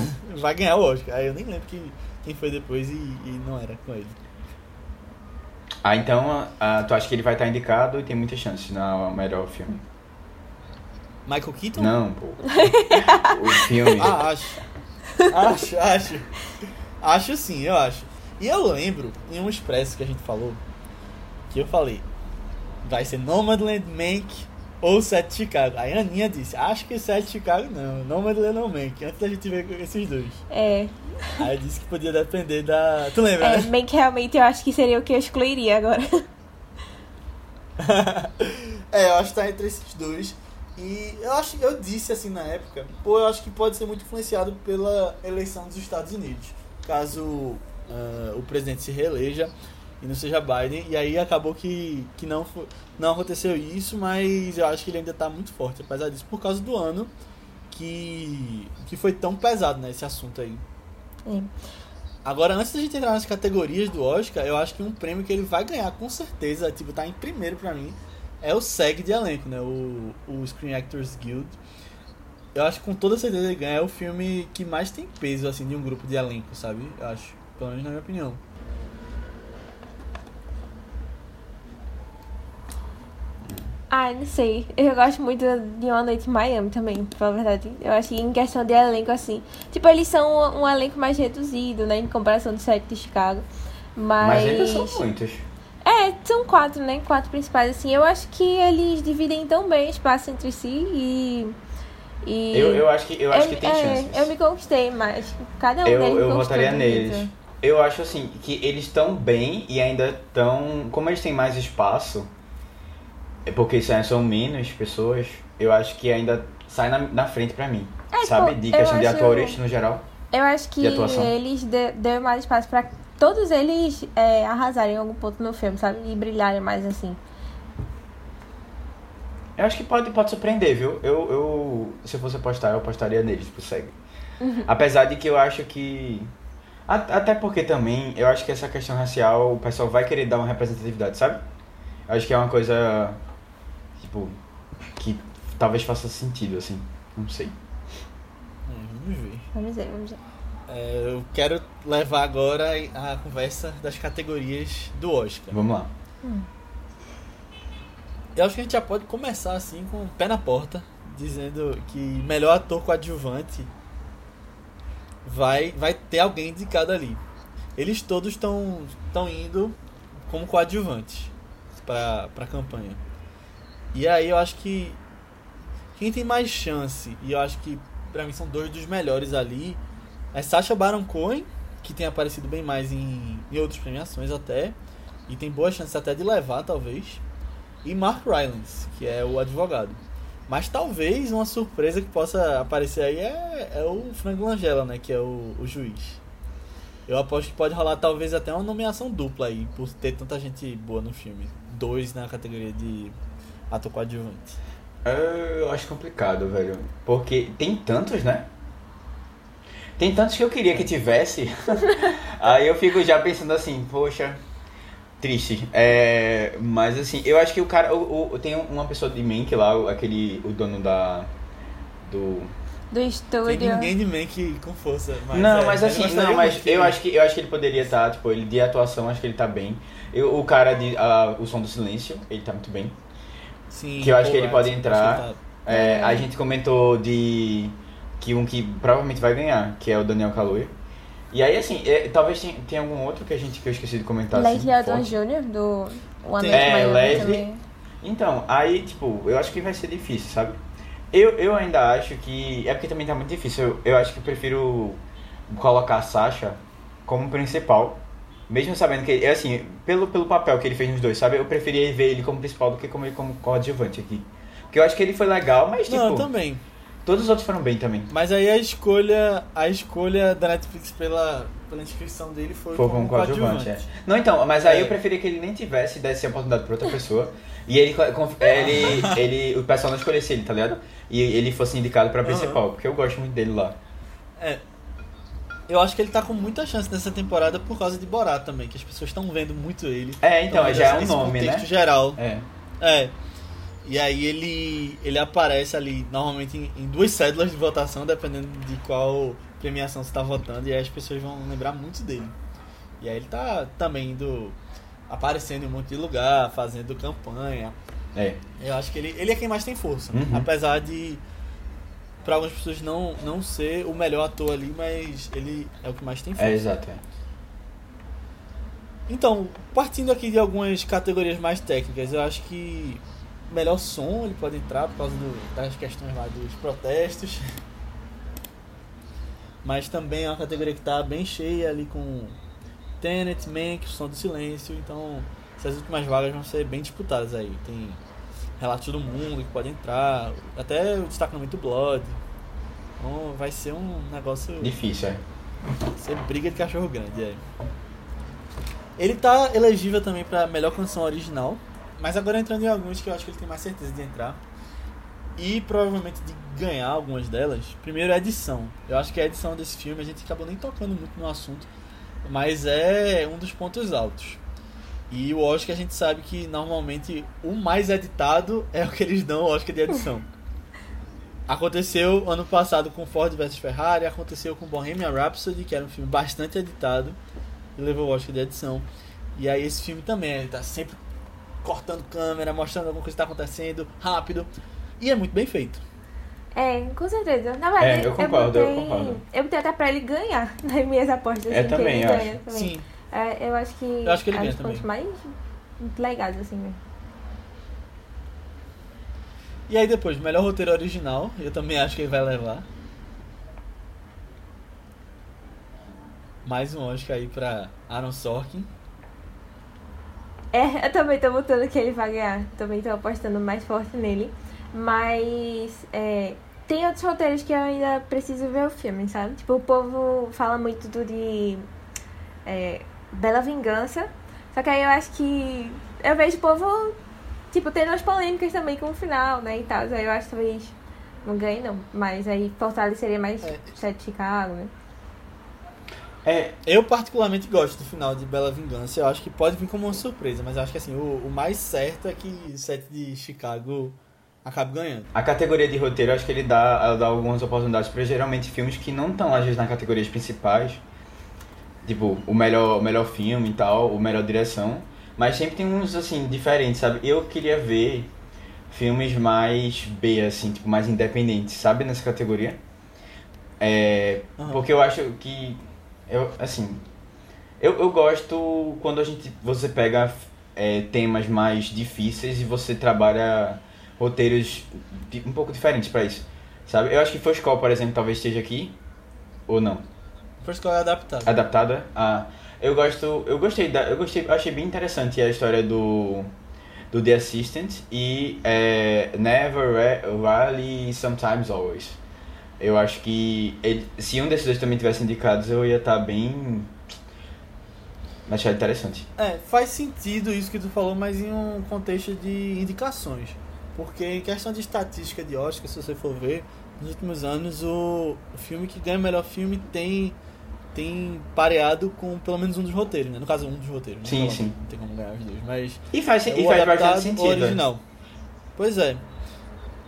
vai ganhar o Oscar. Aí eu nem lembro que, quem foi depois e, e não era com ele. Ah, então ah, tu acha que ele vai estar indicado e tem muitas chances na melhor filme? Michael Keaton? Não, pô. O filme. Ah, acho. Acho, acho. Acho sim, eu acho. E eu lembro, em um expresso que a gente falou, que eu falei, vai ser Nomadland, Mank ou Sete de Chicago. Aí a Aninha disse, acho que Sete de Chicago não, Nomadland ou Mank, antes da gente ver esses dois. É, Aí disse que podia depender da... Tu lembra, é né? Mank realmente eu acho que seria o que eu excluiria agora. é, eu acho que tá entre esses dois. E eu acho eu disse assim na época, pô, eu acho que pode ser muito influenciado pela eleição dos Estados Unidos. Caso ah, o presidente se reeleja e não seja Biden. E aí acabou que, que não, não aconteceu isso, mas eu acho que ele ainda tá muito forte, apesar disso, por causa do ano que, que foi tão pesado, né, esse assunto aí. É. Agora, antes da gente entrar nas categorias do Oscar, eu acho que um prêmio que ele vai ganhar com certeza, tipo, tá em primeiro pra mim, é o SEG de elenco, né? O, o Screen Actors Guild. Eu acho que com toda certeza ele ganha. É o filme que mais tem peso, assim, de um grupo de elenco, sabe? Eu acho. Pelo menos na minha opinião. Ah, não sei. Eu gosto muito de Uma Noite em Miami também, pra verdade. Eu acho que em questão de elenco, assim. Tipo, eles são um, um elenco mais reduzido, né? Em comparação do set de Chicago. Mas. Mas ainda são muitos. É, são quatro, né? Quatro principais, assim. Eu acho que eles dividem tão bem espaço entre si e. e Eu, eu acho que, eu acho que tem é, chances. Eu me conquistei, mas cada um Eu, deles me eu votaria neles. Eu acho assim, que eles estão bem e ainda estão. Como eles têm mais espaço, é porque são são menos pessoas, eu acho que ainda sai na, na frente pra mim. É, sabe? tipo, De questão de atores no geral. Eu acho que eles de- deu mais espaço pra todos eles é, arrasarem em algum ponto no filme, sabe? E brilharem mais assim. Eu acho que pode, pode surpreender, viu? Eu, eu, se eu fosse apostar, eu apostaria neles pro SEG. Apesar de que eu acho que. Até porque também, eu acho que essa questão racial, o pessoal vai querer dar uma representatividade, sabe? Eu acho que é uma coisa. Tipo. Que talvez faça sentido, assim. Não sei. É, vamos ver. Vamos ver, vamos ver. É, eu quero levar agora a conversa das categorias do Oscar. Vamos lá. Eu acho que a gente já pode começar assim com o pé na porta, dizendo que melhor ator coadjuvante vai vai ter alguém indicado ali. Eles todos estão estão indo como coadjuvantes para para campanha. E aí eu acho que quem tem mais chance, e eu acho que pra mim são dois dos melhores ali, é Sacha Baron Cohen, que tem aparecido bem mais em, em outras premiações até, e tem boas chances até de levar, talvez e Mark Rylance, que é o advogado. Mas talvez uma surpresa que possa aparecer aí é, é o Frank Langella, né? Que é o, o juiz. Eu aposto que pode rolar talvez até uma nomeação dupla aí, por ter tanta gente boa no filme. Dois na categoria de ator coadjuvante. Eu acho complicado, velho. Porque tem tantos, né? Tem tantos que eu queria que tivesse. Aí eu fico já pensando assim, poxa, triste. É, mas assim, eu acho que o cara. O, o- tem uma pessoa de Mank lá, o- aquele. O dono da. Do. Do Tem estúdio. ninguém de Mank com força. Mas não, é, mas eu assim, não, mas eu acho que eu acho que ele poderia estar, tipo, ele de atuação, acho que ele tá bem. Eu, o cara de ah, O Som do Silêncio, ele tá muito bem. Sim, que eu acho que ele pode entrar. tá- É, a gente comentou de que um que provavelmente vai ganhar, que é o Daniel Kaluuya. E aí, assim, é, talvez tenha, tenha algum outro que a gente que eu esqueci de comentar. Leslie assim, Odom forte. Jr., do One É, Leslie. Então, aí, tipo, eu acho que vai ser difícil, sabe? Eu, eu ainda acho que. É porque também tá muito difícil. Eu, eu acho que eu prefiro colocar a Sasha como principal. Mesmo sabendo que, é assim, pelo, pelo papel que ele fez nos dois, sabe? Eu preferia ver ele como principal do que como, como coadjuvante aqui. Porque eu acho que ele foi legal, mas, tipo, Não, também. todos os outros foram bem também. Mas aí a escolha, a escolha da Netflix pela, pela inscrição dele foi, Foi como como coadjuvante, é. Não, então, mas aí É. eu preferia que ele nem tivesse, desse a oportunidade pra outra pessoa. E ele, conf- ele, ele, o pessoal não escolhesse ele, tá ligado? E ele fosse indicado pra principal, porque eu gosto muito dele lá. É. Eu acho que ele tá com muita chance nessa temporada por causa de Borat também, que as pessoas estão vendo muito ele. É, então, Então, já é um nome, contexto né? geral. É. É. E aí ele, ele aparece ali, normalmente em, em duas cédulas de votação, dependendo de qual premiação você tá votando, e aí as pessoas vão lembrar muito dele. E aí ele tá também indo, aparecendo em um monte de lugar, fazendo campanha. É. Eu acho que ele, ele é quem mais tem força. Uhum. Apesar de, pra algumas pessoas, não, não ser o melhor ator ali, mas ele é o que mais tem força. É, exato. É. Então, partindo aqui de algumas categorias mais técnicas, eu acho que melhor som ele pode entrar por causa do- das questões lá dos protestos. Mas também é uma categoria que está bem cheia ali com Tenet, Mank, Som do Silêncio. Então, essas últimas vagas vão ser bem disputadas aí. Tem Relatos do Mundo que pode entrar, até o destacamento Blood. Então, vai ser um negócio Difícil, é. Você briga de cachorro grande, é. Ele tá elegível também pra melhor canção original, mas agora entrando em alguns que eu acho que ele tem mais certeza de entrar. E provavelmente de ganhar algumas delas. Primeiro a edição. Eu acho que a edição desse filme a gente acabou nem tocando muito no assunto, mas é um dos pontos altos. E o Oscar a gente sabe que normalmente o mais editado é o que eles dão o Oscar de edição. Aconteceu ano passado com Ford vs Ferrari, aconteceu com Bohemian Rhapsody, que era um filme bastante editado e levou o Oscar de edição. E aí esse filme também, ele tá sempre cortando câmera, mostrando alguma coisa que tá acontecendo rápido. E é muito bem feito. É, com certeza. Na verdade, É, eu concordo, eu botei, concordo. eu botei até pra ele ganhar nas minhas apostas. Eu assim, que também ele acho. ganha também. Sim. É, eu acho que, Eu acho que ele é um ganha dos pontos também. mais legais, assim, mesmo. E aí depois, melhor roteiro original, eu também acho que ele vai levar. Mais um Oscar aí pra Aaron Sorkin. É, eu também tô botando que ele vai ganhar. Também tô apostando mais forte nele. Mas é, tem outros roteiros que eu ainda preciso ver o filme, sabe? Tipo, o povo fala muito do de. É, Bela Vingança. Só que aí eu acho que. Eu vejo o povo, tipo, tendo umas polêmicas também com o final, né? E tal. Aí eu acho que talvez não ganhe, não. Mas aí fortaleceria mais É. Sete de Chicago, né? É, Eu particularmente gosto do final de Bela Vingança. Eu acho que pode vir como uma surpresa, mas eu acho que assim, o, o mais certo é que o set de Chicago acabe ganhando. a categoria de roteiro, eu acho que ele dá, dá algumas oportunidades pra geralmente filmes que não estão, às vezes, nas categorias principais. Tipo, o melhor, o melhor filme e tal, o melhor direção. Mas sempre tem uns, assim, diferentes, sabe? Eu queria ver filmes mais B, assim, tipo, mais independentes, sabe? Nessa categoria. É, Aham. porque eu acho que, eu, assim, eu, eu gosto quando a gente, você pega é, temas mais difíceis e você trabalha roteiros um pouco diferentes pra isso, sabe? Eu acho que Call, por exemplo, talvez esteja aqui, ou não? First Call é adaptado. adaptada a eu gosto eu gostei da eu gostei eu achei bem interessante a história do do The Assistant e é, Never Ra- Rarely Sometimes Always eu acho que ele- se um desses dois também tivesse indicados eu ia estar bem achar interessante É, faz sentido isso que tu falou, mas em um contexto de indicações. Porque em questão de estatística de Oscar, se você for ver, nos últimos anos o, o filme que ganha melhor filme tem tem pareado com pelo menos um dos roteiros, né? No caso, um dos roteiros. né? Sim, Não sim. Não tem como ganhar os dois, mas e faz é e faz bastante sentido é. original. Pois é.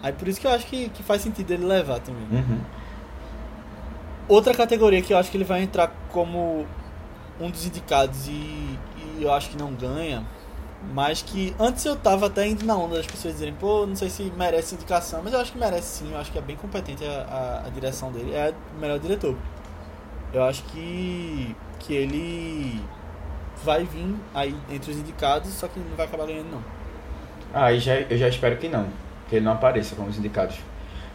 Aí por isso que eu acho que, que faz sentido ele levar também. Uhum. Outra categoria que eu acho que ele vai entrar como um dos indicados e, e eu acho que não ganha, mas que antes eu tava até indo na onda das pessoas dizerem, pô, não sei se merece indicação, mas eu acho que merece sim, eu acho que é bem competente a, a, a direção dele, é o melhor diretor. Eu acho que, que ele vai vir aí entre os indicados, só que não vai acabar ganhando não. Ah, e já, eu já espero que não, que ele não apareça como os indicados.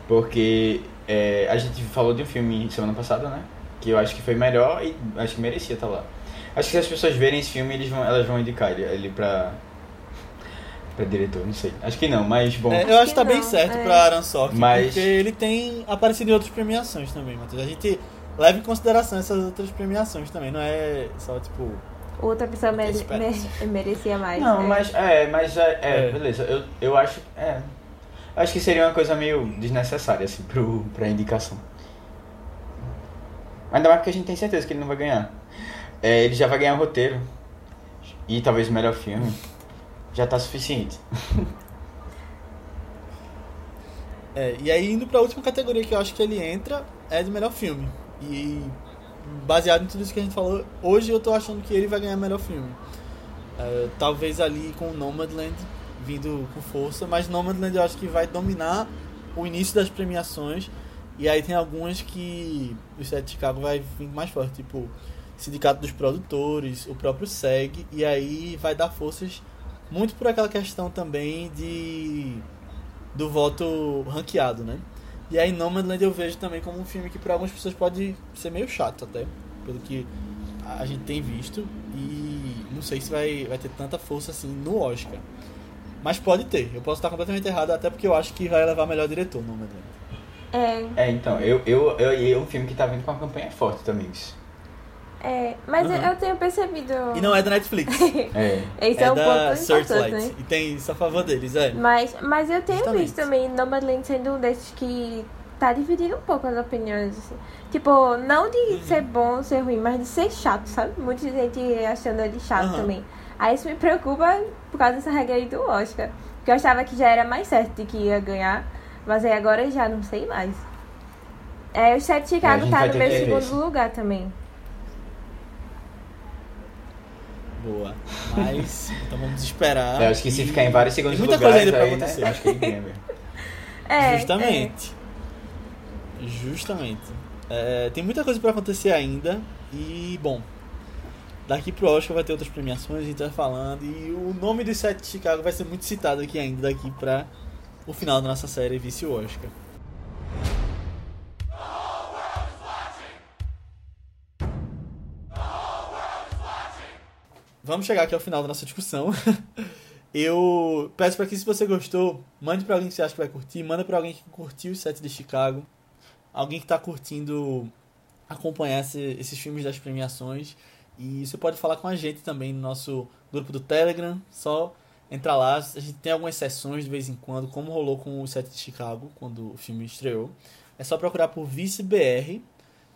Porque é, a gente falou de um filme semana passada, né? Que eu acho que foi melhor e acho que merecia estar lá. Acho que se as pessoas verem esse filme, eles vão, elas vão indicar ele, ele pra, pra diretor, não sei. Acho que não, mas bom. É, eu acho que tá bem não, certo é. pra Aaron Sorkin, Mas- porque ele tem aparecido em outras premiações também, Matheus. A gente leva em consideração essas outras premiações também, não é só tipo. Outra pessoa mere- mere- merecia mais. Não, né? mas é, mas é, é, É. beleza. Eu, eu acho. É. Acho que seria uma coisa meio desnecessária, assim, pro, pra indicação. Ainda mais porque a gente tem certeza que ele não vai ganhar. É, ele já vai ganhar o roteiro. E talvez o melhor filme. Já tá suficiente. É, e aí indo pra última categoria que eu acho que ele entra é de melhor filme. E baseado em tudo isso que a gente falou, hoje eu tô achando que ele vai ganhar melhor filme. É, talvez ali com Nomadland vindo com força, mas Nomadland eu acho que vai dominar o início das premiações. E aí tem algumas que o Set de Chicago vai vir mais forte, tipo Sindicato dos Produtores, o próprio SEG, e aí vai dar forças muito por aquela questão também de do voto ranqueado, né? E aí Nomadland eu vejo também como um filme que para algumas pessoas pode ser meio chato até, pelo que a gente tem visto e não sei se vai, vai ter tanta força assim no Oscar. Mas pode ter, eu posso estar completamente errado, até porque eu acho que vai levar melhor diretor Nomadland. É, É, então, eu, eu, eu, e é um filme que tá vindo com uma campanha forte também. Isso. É, mas Uhum. eu tenho percebido. E não é da Netflix, É. Esse é, é, um da Searchlight. né? E tem isso a favor deles, é. Mas, mas eu tenho Justamente. visto também Nomadland sendo um desses que tá dividindo um pouco as opiniões, assim. Tipo, não de Uhum. ser bom ou ser ruim, mas de ser chato, sabe? Muita gente achando ele chato Aham. também. Aí isso me preocupa por causa dessa regra aí do Oscar. Porque eu achava que já era mais certo de que ia ganhar, mas aí agora eu já não sei mais. É, o É, a Chicago tá no meu segundo isso. lugar também. Boa. Mas, então vamos esperar. Eu acho que se ficar em vários segundos tem muita lugares, coisa ainda pra aí, né, acontecer. acho que ele ganha mesmo. É, Justamente. Justamente. É, tem muita coisa pra acontecer ainda. E, bom, daqui pro Oscar vai ter outras premiações, a gente vai falando. E o nome do set de Chicago vai ser muito citado aqui ainda, daqui pra o final da nossa série Vice Oscar. Vamos chegar aqui ao final da nossa discussão. Eu peço para que se você gostou, mande para alguém que você acha que vai curtir, manda para alguém que curtiu o set de Chicago, alguém que tá curtindo acompanhar esse- esses filmes das premiações E você pode falar com a gente também no nosso grupo do Telegram, só entrar lá. A gente tem algumas sessões de vez em quando, como rolou com o set de Chicago, quando o filme estreou. É só procurar por Vice BR,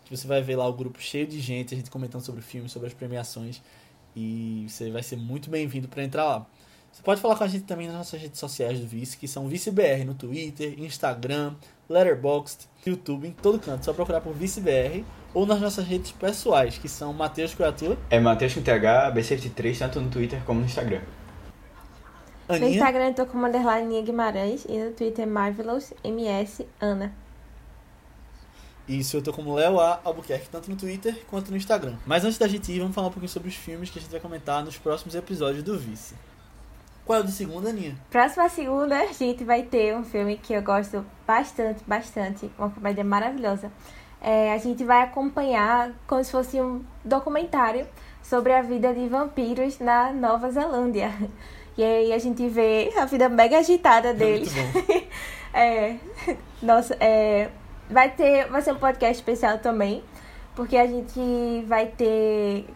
que você vai ver lá o grupo cheio de gente, a gente comentando sobre o filme, sobre as premiações. E você vai ser muito bem-vindo para entrar lá. Você pode falar com a gente também nas nossas redes sociais do Vice, que são ViceBR no Twitter, Instagram, Letterboxd, YouTube, em todo canto. Só procurar por ViceBR ou nas nossas redes pessoais, que são Matheus Coiatua. É Matheus com TH, B73, tanto no Twitter como no Instagram. Aninha. No Instagram eu tô como underline Guimarães e no Twitter Marvelous MS Ana. Isso, eu tô como Léo A. Albuquerque, tanto no Twitter quanto no Instagram. Mas antes da gente ir, vamos falar um pouquinho sobre os filmes que a gente vai comentar nos próximos episódios do Vice. Qual é o de segunda, Aninha? Próxima segunda, a gente vai ter um filme que eu gosto bastante, bastante. Uma comédia maravilhosa. É, a gente vai acompanhar como se fosse um documentário sobre a vida de vampiros na Nova Zelândia. E aí a gente vê a vida mega agitada deles. É, é, nossa, é, vai ter, vai ser um podcast especial também, porque a gente vai ter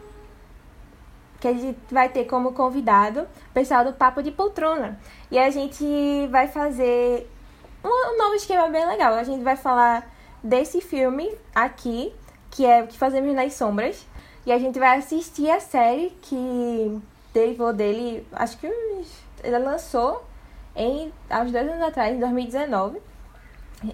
que a gente vai ter como convidado o pessoal do Papo de Poltrona. E a gente vai fazer um, novo esquema bem legal. A gente vai falar desse filme aqui, que é o que fazemos nas sombras. E a gente vai assistir a série que derivou dele, acho que ele lançou em, há uns dois anos atrás, em 2019.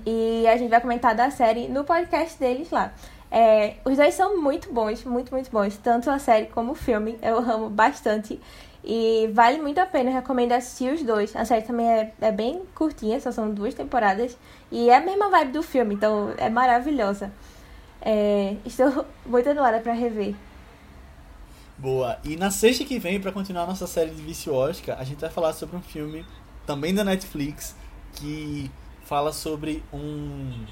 E a gente vai comentar da série no podcast deles lá. É, os dois são muito bons, muito, muito bons. Tanto a série como o filme. Eu amo bastante. E vale muito a pena, recomendo assistir os dois. A série também é, é bem curtinha, só são duas temporadas. E é a mesma vibe do filme, então é maravilhosa. É, estou muito animada para rever. Boa. E na sexta que vem, para continuar nossa série de Vício Oscar, a gente vai falar sobre um filme também da Netflix que fala sobre um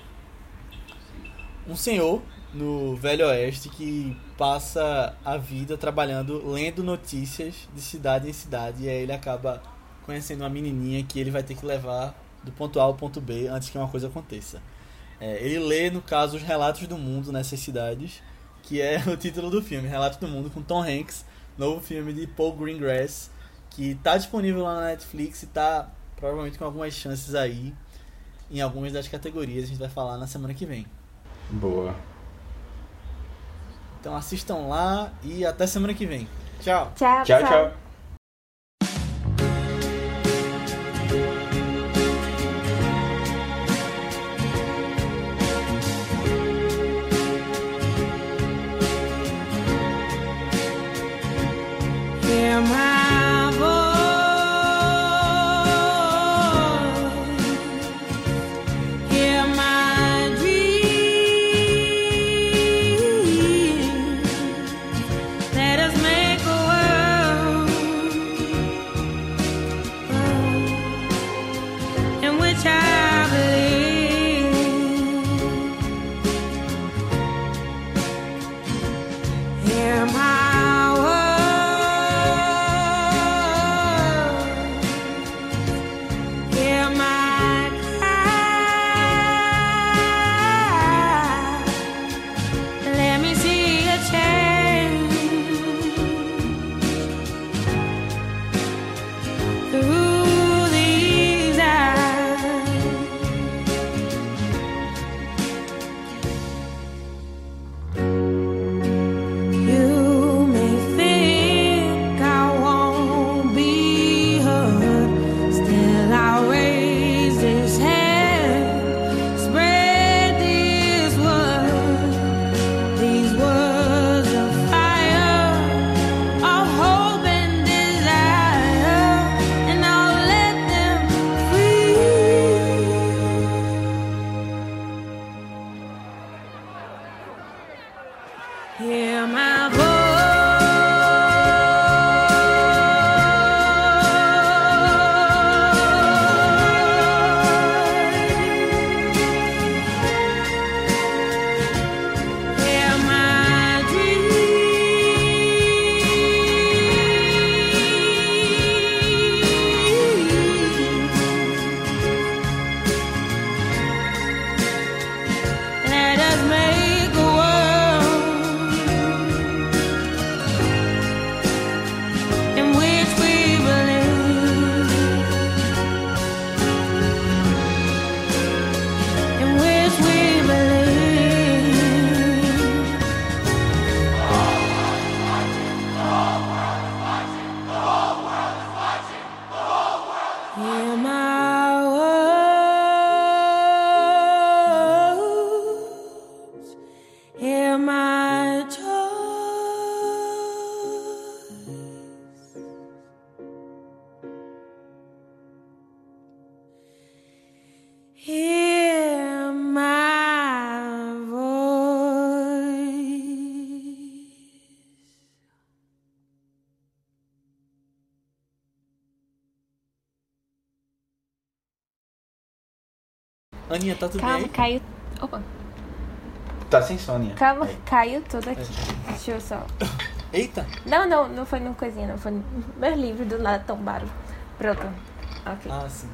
um senhor no Velho Oeste que passa a vida trabalhando, lendo notícias de cidade em cidade. E aí ele acaba conhecendo uma menininha que ele vai ter que levar do ponto A ao ponto B antes que uma coisa aconteça. É, ele lê, no caso, os relatos do mundo nessas cidades, que é o título do filme, Relatos do Mundo, com Tom Hanks, novo filme de Paul Greengrass, que está disponível lá na Netflix e está provavelmente com algumas chances aí em algumas das categorias. A gente vai falar na semana que vem. Boa. Então assistam lá e até semana que vem. Tchau. Tchau, Tchau, tchau. Aninha, tá tudo Calma, bem? caiu. Opa, Tá sem Sônia. calma, Aí. caiu tudo aqui. Deixa eu só. Eita! Não, não, não foi no coisinha, não. Foi no meus livros do lado tombaram. Pronto. Ok. Ah, sim.